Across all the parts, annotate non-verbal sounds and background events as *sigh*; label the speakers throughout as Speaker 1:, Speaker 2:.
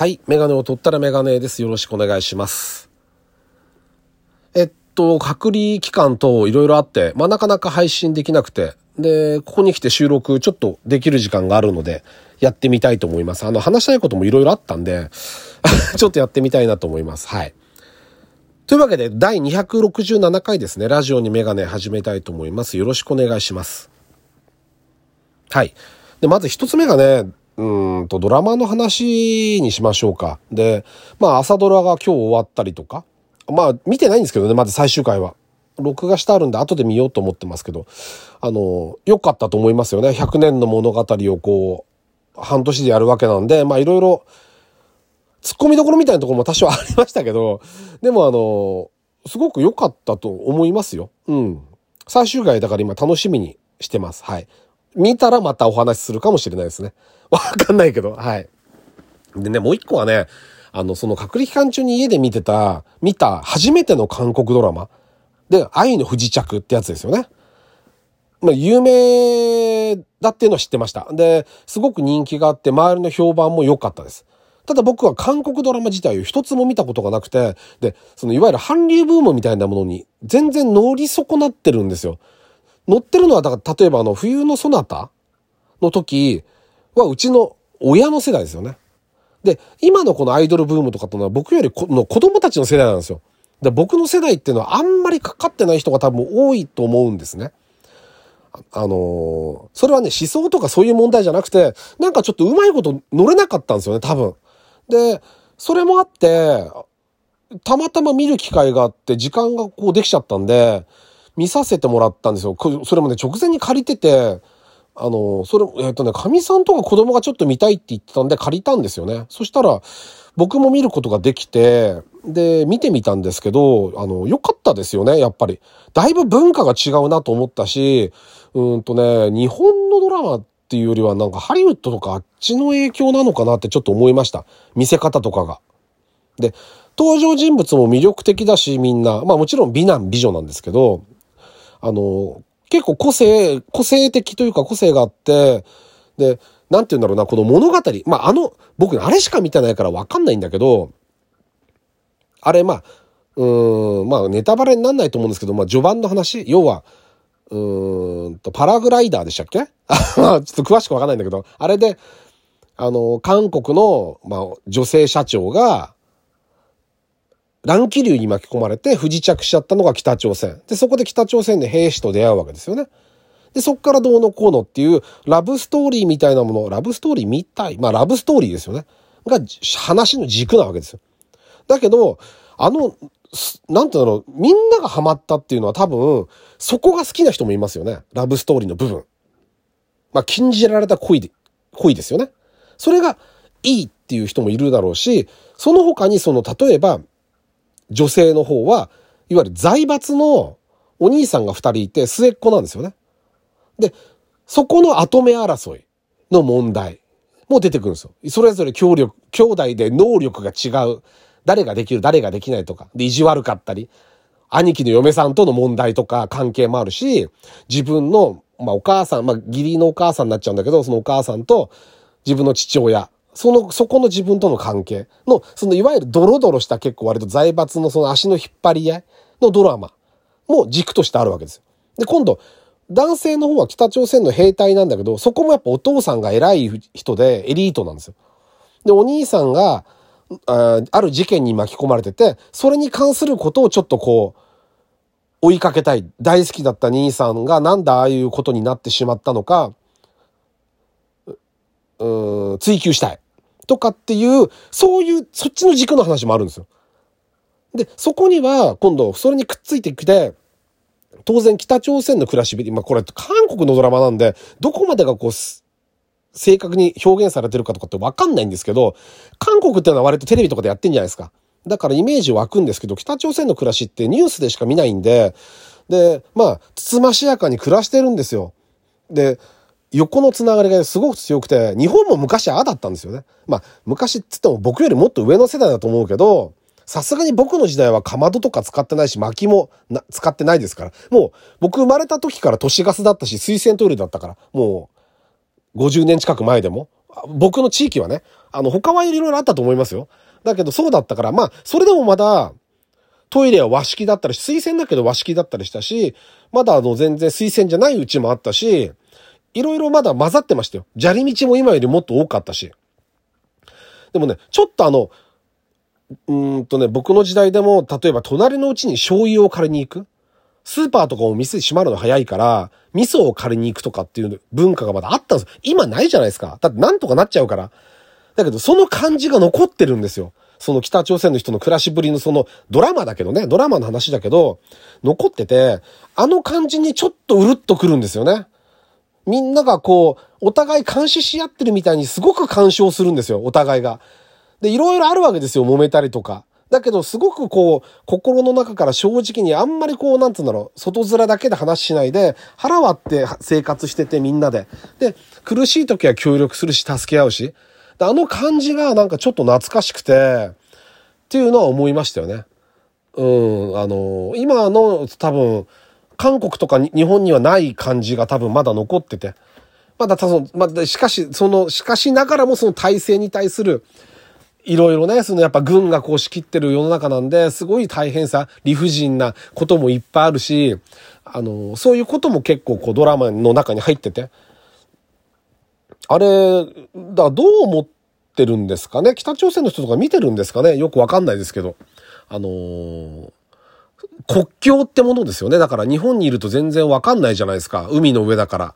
Speaker 1: はい。メガネを取ったらメガネです。よろしくお願いします。えっと、隔離期間といろいろあって、まあ、なかなか配信できなくて、で、ここに来て収録ちょっとできる時間があるので、やってみたいと思います。あの、話したいこともいろいろあったんで、*laughs* ちょっとやってみたいなと思います。はい。というわけで、第267回ですね。ラジオにメガネ始めたいと思います。よろしくお願いします。はい。で、まず一つ目がね、うんと、ドラマの話にしましょうか。で、まあ、朝ドラが今日終わったりとか。まあ、見てないんですけどね、まず最終回は。録画してあるんで、後で見ようと思ってますけど。あの、良かったと思いますよね。100年の物語をこう、半年でやるわけなんで、まあ、いろいろ、突っ込みどころみたいなところも多少ありましたけど、でもあの、すごく良かったと思いますよ。うん。最終回だから今楽しみにしてます。はい。見たらまたお話しするかもしれないですね。わかんないけど、はい。でね、もう一個はね、あの、その隔離期間中に家で見てた、見た初めての韓国ドラマ。で、愛の不時着ってやつですよね。まあ、有名だっていうのは知ってました。で、すごく人気があって、周りの評判も良かったです。ただ僕は韓国ドラマ自体を一つも見たことがなくて、で、そのいわゆる韓流ブームみたいなものに全然乗り損なってるんですよ。乗ってるのは、だから例えばあの、冬のソナタの時はうちの親の世代ですよね。で、今のこのアイドルブームとかってのは僕よりこの子供たちの世代なんですよ。で、僕の世代っていうのはあんまりかかってない人が多分多いと思うんですね。あのそれはね、思想とかそういう問題じゃなくて、なんかちょっとうまいこと乗れなかったんですよね、多分。で、それもあって、たまたま見る機会があって、時間がこうできちゃったんで、見させてもらったんですよ。それもね、直前に借りてて、あの、それ、えっ、とね、神さんとか子供がちょっと見たいって言ってたんで借りたんですよね。そしたら、僕も見ることができて、で、見てみたんですけど、あの、良かったですよね、やっぱり。だいぶ文化が違うなと思ったし、うんとね、日本のドラマっていうよりはなんかハリウッドとかあっちの影響なのかなってちょっと思いました。見せ方とかが。で、登場人物も魅力的だし、みんな。まあもちろん美男美女なんですけど、あの、結構個性、個性的というか個性があって、で、なんて言うんだろうな、この物語。まああの、僕あれしか見てないからわかんないんだけど、あれまあ、うーん、まあネタバレになんないと思うんですけど、まあ序盤の話、要は、うーんと、パラグライダーでしたっけ？*laughs* あちょっと詳しくわかんないんだけど、あれで、あの、韓国の、まあ、女性社長が、乱気流に巻き込まれて不時着しちゃったのが北朝鮮。で、そこで北朝鮮で兵士と出会うわけですよね。で、そっからどうのこうのっていうラブストーリーみたいなもの、ラブストーリーみたい、まあラブストーリーですよね。が話の軸なわけですよ。だけど、あの、なんていうんだろう、みんながハマったっていうのは多分、そこが好きな人もいますよね。ラブストーリーの部分。まあ、禁じられた恋で、恋ですよね。それがいいっていう人もいるだろうし、その他にその、例えば、女性の方は、いわゆる財閥のお兄さんが二人いて末っ子なんですよね。で、そこの後目争いの問題も出てくるんですよ。それぞれ協力、兄弟で能力が違う。誰ができる、誰ができないとか。で、意地悪かったり。兄貴の嫁さんとの問題とか関係もあるし、自分の、まあお母さん、まあ義理のお母さんになっちゃうんだけど、そのお母さんと自分の父親、その、そこの自分との関係の、そのいわゆるドロドロした結構割と財閥のその足の引っ張り合いのドラマも軸としてあるわけですよ。で、今度、男性の方は北朝鮮の兵隊なんだけど、そこもやっぱお父さんが偉い人でエリートなんですよ。で、お兄さんが、あある事件に巻き込まれてて、それに関することをちょっとこう、追いかけたい。大好きだった兄さんがなんだああいうことになってしまったのか、うん、追求したい。とかっていう、そういう、そっちの軸の話もあるんですよ。で、そこには、今度、それにくっついてきて、当然北朝鮮の暮らしぶり、まあこれ韓国のドラマなんで、どこまでがこう、正確に表現されてるかとかってわかんないんですけど、韓国っていうのは割とテレビとかでやってんじゃないですか。だからイメージ湧くんですけど、北朝鮮の暮らしってニュースでしか見ないんで、で、まあ、つつましやかに暮らしてるんですよ。で、横のつながりがすごく強くて、日本も昔ああだったんですよね。まあ、昔っつっても僕よりもっと上の世代だと思うけど、さすがに僕の時代はかまどとか使ってないし、薪も使ってないですから。もう、僕生まれた時から都市ガスだったし、水洗トイレだったから、もう、50年近く前でも。僕の地域はね。あの、他はいろいろあったと思いますよ。だけどそうだったから、まあ、それでもまだ、トイレは和式だったり、水洗だけど和式だったりしたし、まだあの全然水洗じゃないうちもあったし、いろいろまだ混ざってましたよ。砂利道も今よりもっと多かったし。でもね、ちょっとあの、うんとね、僕の時代でも、例えば隣のうちに醤油を借りに行く。スーパーとかも店閉まるの早いから、味噌を借りに行くとかっていう文化がまだあったんです。今ないじゃないですか。だってなんとかなっちゃうから。だけど、その感じが残ってるんですよ。その北朝鮮の人の暮らしぶりのそのドラマだけどね、ドラマの話だけど、残ってて、あの感じにちょっとうるっとくるんですよね。みんながこう、お互い監視し合ってるみたいにすごく干渉するんですよ、お互いが。で、いろいろあるわけですよ、揉めたりとか。だけど、すごくこう、心の中から正直にあんまりこう、なんつうんだろう、外面だけで話しないで、腹割って生活しててみんなで。で、苦しい時は協力するし、助け合うし。あの感じがなんかちょっと懐かしくて、っていうのは思いましたよね。うん、あの、今の多分、韓国とか日本にはない感じが多分まだ残ってて。まだ多分、まだ、しかし、その、しかしながらもその体制に対する、いろいろね、そのやっぱ軍がこう仕切ってる世の中なんで、すごい大変さ、理不尽なこともいっぱいあるし、あの、そういうことも結構こうドラマの中に入ってて。あれ、だどう思ってるんですかね？北朝鮮の人とか見てるんですかね？よくわかんないですけど。あのー、国境ってものですよね。だから日本にいると全然わかんないじゃないですか。海の上だから。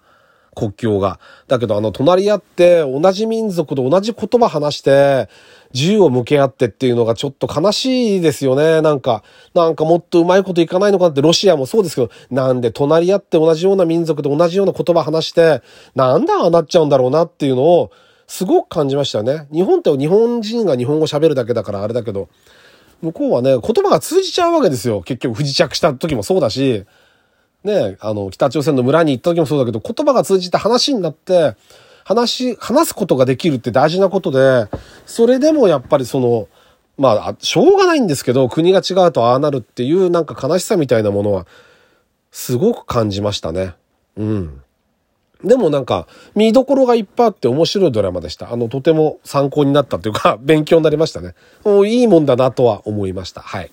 Speaker 1: 国境が。だけどあの隣り合って同じ民族で同じ言葉話して銃を向け合ってっていうのがちょっと悲しいですよね。なんか、なんかもっとうまいこといかないのかなってロシアもそうですけど、なんで隣り合って同じような民族で同じような言葉話して、なんでああなっちゃうんだろうなっていうのをすごく感じましたね。日本って日本人が日本語喋るだけだからあれだけど、向こうはね、言葉が通じちゃうわけですよ。結局不時着した時もそうだし、ね、あの、北朝鮮の村に行った時もそうだけど、言葉が通じて話になって、話、話すことができるって大事なことで、それでもやっぱりその、まあ、しょうがないんですけど、国が違うとああなるっていうなんか悲しさみたいなものは、すごく感じましたね。うん。でもなんか、見どころがいっぱいあって面白いドラマでした。あの、とても参考になったというか、*laughs* 勉強になりましたね。いいもんだなとは思いました。はい。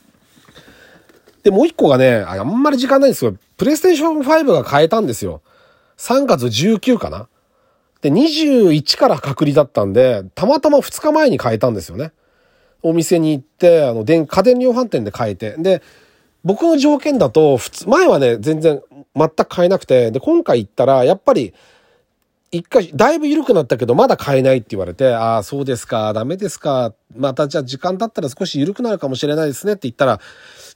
Speaker 1: で、もう一個がね、あんまり時間ないんですけど、プレイステーション5が変えたんですよ。3月19かなで、21から隔離だったんで、たまたま2日前に変えたんですよね。お店に行って、あの、電、家電量販店で変えて。で、僕の条件だと、普通、前はね、全然、全く買えなくて、で、今回行ったら、やっぱり、一回、だいぶ緩くなったけど、まだ買えないって言われて、ああ、そうですか、ダメですか、またじゃあ時間経ったら少し緩くなるかもしれないですねって言ったら、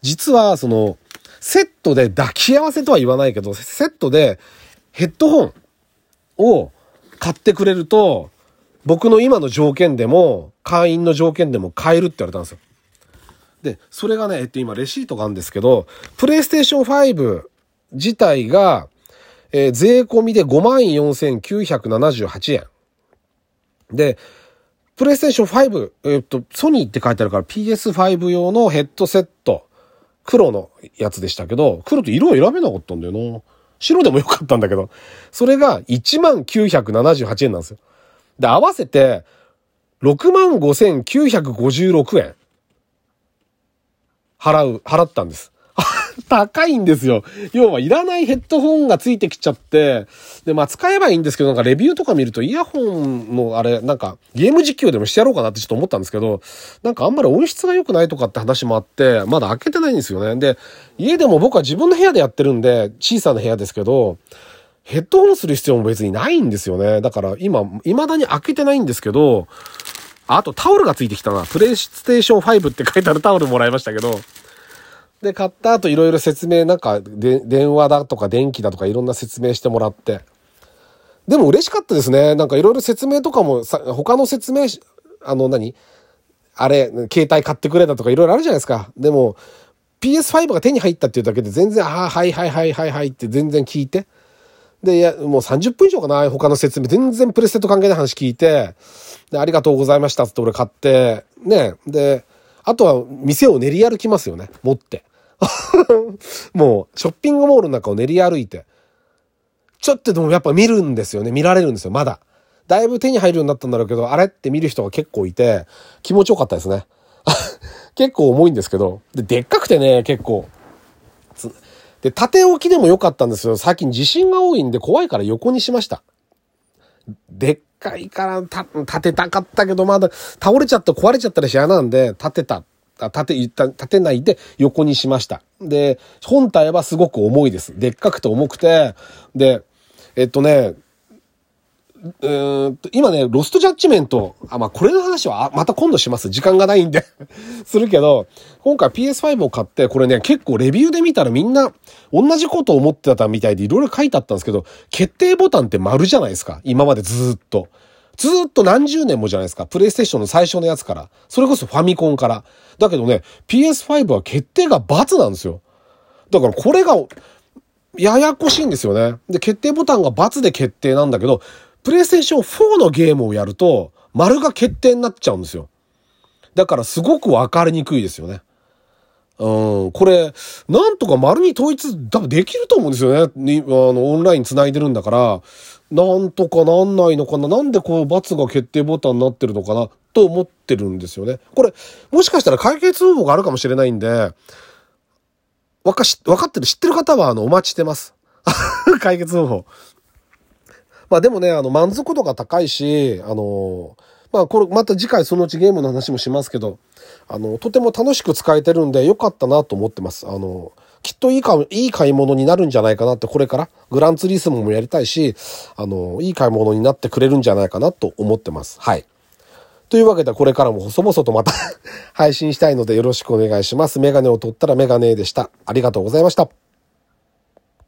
Speaker 1: 実は、その、セットで抱き合わせとは言わないけど、セットでヘッドホンを買ってくれると、僕の今の条件でも、会員の条件でも買えるって言われたんですよ。で、それがね、えっと今レシートがあるんですけど、プレイステーション5自体が、えー、税込みで54,978円。で、プレイステーション5、えっと、ソニーって書いてあるから PS5 用のヘッドセット、黒のやつでしたけど、黒と色を選べなかったんだよな。白でもよかったんだけど、それが19,78円なんですよ。で、合わせて、65,956円。払う、払ったんです。*laughs* 高いんですよ。要はいらないヘッドホンがついてきちゃって、で、まあ使えばいいんですけど、なんかレビューとか見るとイヤホンのあれ、なんかゲーム実況でもしてやろうかなってちょっと思ったんですけど、なんかあんまり音質が良くないとかって話もあって、まだ開けてないんですよね。で、家でも僕は自分の部屋でやってるんで、小さな部屋ですけど、ヘッドホンする必要も別にないんですよね。だから今、未だに開けてないんですけど、あとタオルがついてきたな。プレイステーション5って書いてあるタオルもらいましたけど、で、買った後いろいろ説明、なんかで、電話だとか電気だとかいろんな説明してもらって。でも嬉しかったですね。なんかいろいろ説明とかもさ、他の説明、あの何？あれ、携帯買ってくれたとかいろいろあるじゃないですか。でも、PS5 が手に入ったっていうだけで全然、ああ、はいはいはいはいはいって全然聞いて。で、もう30分以上かな、他の説明。全然プレステと関係ない話聞いて、で、ありがとうございましたって俺買って、ね、で、あとは店を練り歩きますよね、持って。*laughs* もう、ショッピングモールの中を練り歩いて。ちょっとでもやっぱ見るんですよね。見られるんですよ、まだ。だいぶ手に入るようになったんだろうけど、あれって見る人が結構いて、気持ちよかったですね。*laughs* 結構重いんですけど、で、でっかくてね、結構。で、縦置きでも良かったんですよ。最近地震が多いんで怖いから横にしました。でっかいから立てたかったけど、まだ倒れちゃった壊れちゃったら嫌なんで、立てた。立て、立てないで横にしました。で、本体はすごく重いです。でっかくて重くて、で、えっとね、うんと、今ね、ロストジャッジメント、あ、まあ、これの話は、また今度します。時間がないんで *laughs* するけど、今回 PS5 を買って、これね、結構レビューで見たらみんな、同じことを思ってたみたいでいろいろ書いてあったんですけど、決定ボタンって丸じゃないですか。今までずっと。ずっと何十年もじゃないですか。プレイステーションの最初のやつから。それこそファミコンから。だけどね、PS5 は決定が×なんですよ。だからこれが、ややこしいんですよね。で、決定ボタンが×で決定なんだけど、プレイステーション4のゲームをやると、丸が決定になっちゃうんですよ。だからすごくわかりにくいですよね。うん、これ、なんとか丸に統一、多分できると思うんですよね。にあの、オンライン繋いでるんだから、なんとかなんないのかななんでこう、×が決定ボタンになってるのかなと思ってるんですよね。これ、もしかしたら解決方法があるかもしれないんで、わかし、わかってる、知ってる方は、あの、お待ちしてます。*laughs* 解決方法。まあでもね、あの、満足度が高いし、あの、まあこれ、また次回そのうちゲームの話もしますけど、あの、とても楽しく使えてるんで、良かったなと思ってます。あの、きっといいか、いい買い物になるんじゃないかなって、これから、グランツリスモもやりたいし、あの、いい買い物になってくれるんじゃないかなと思ってます。はい。というわけで、これからも細々とまた *laughs* 配信したいのでよろしくお願いします。メガネを取ったらメガネでした。ありがとうございました。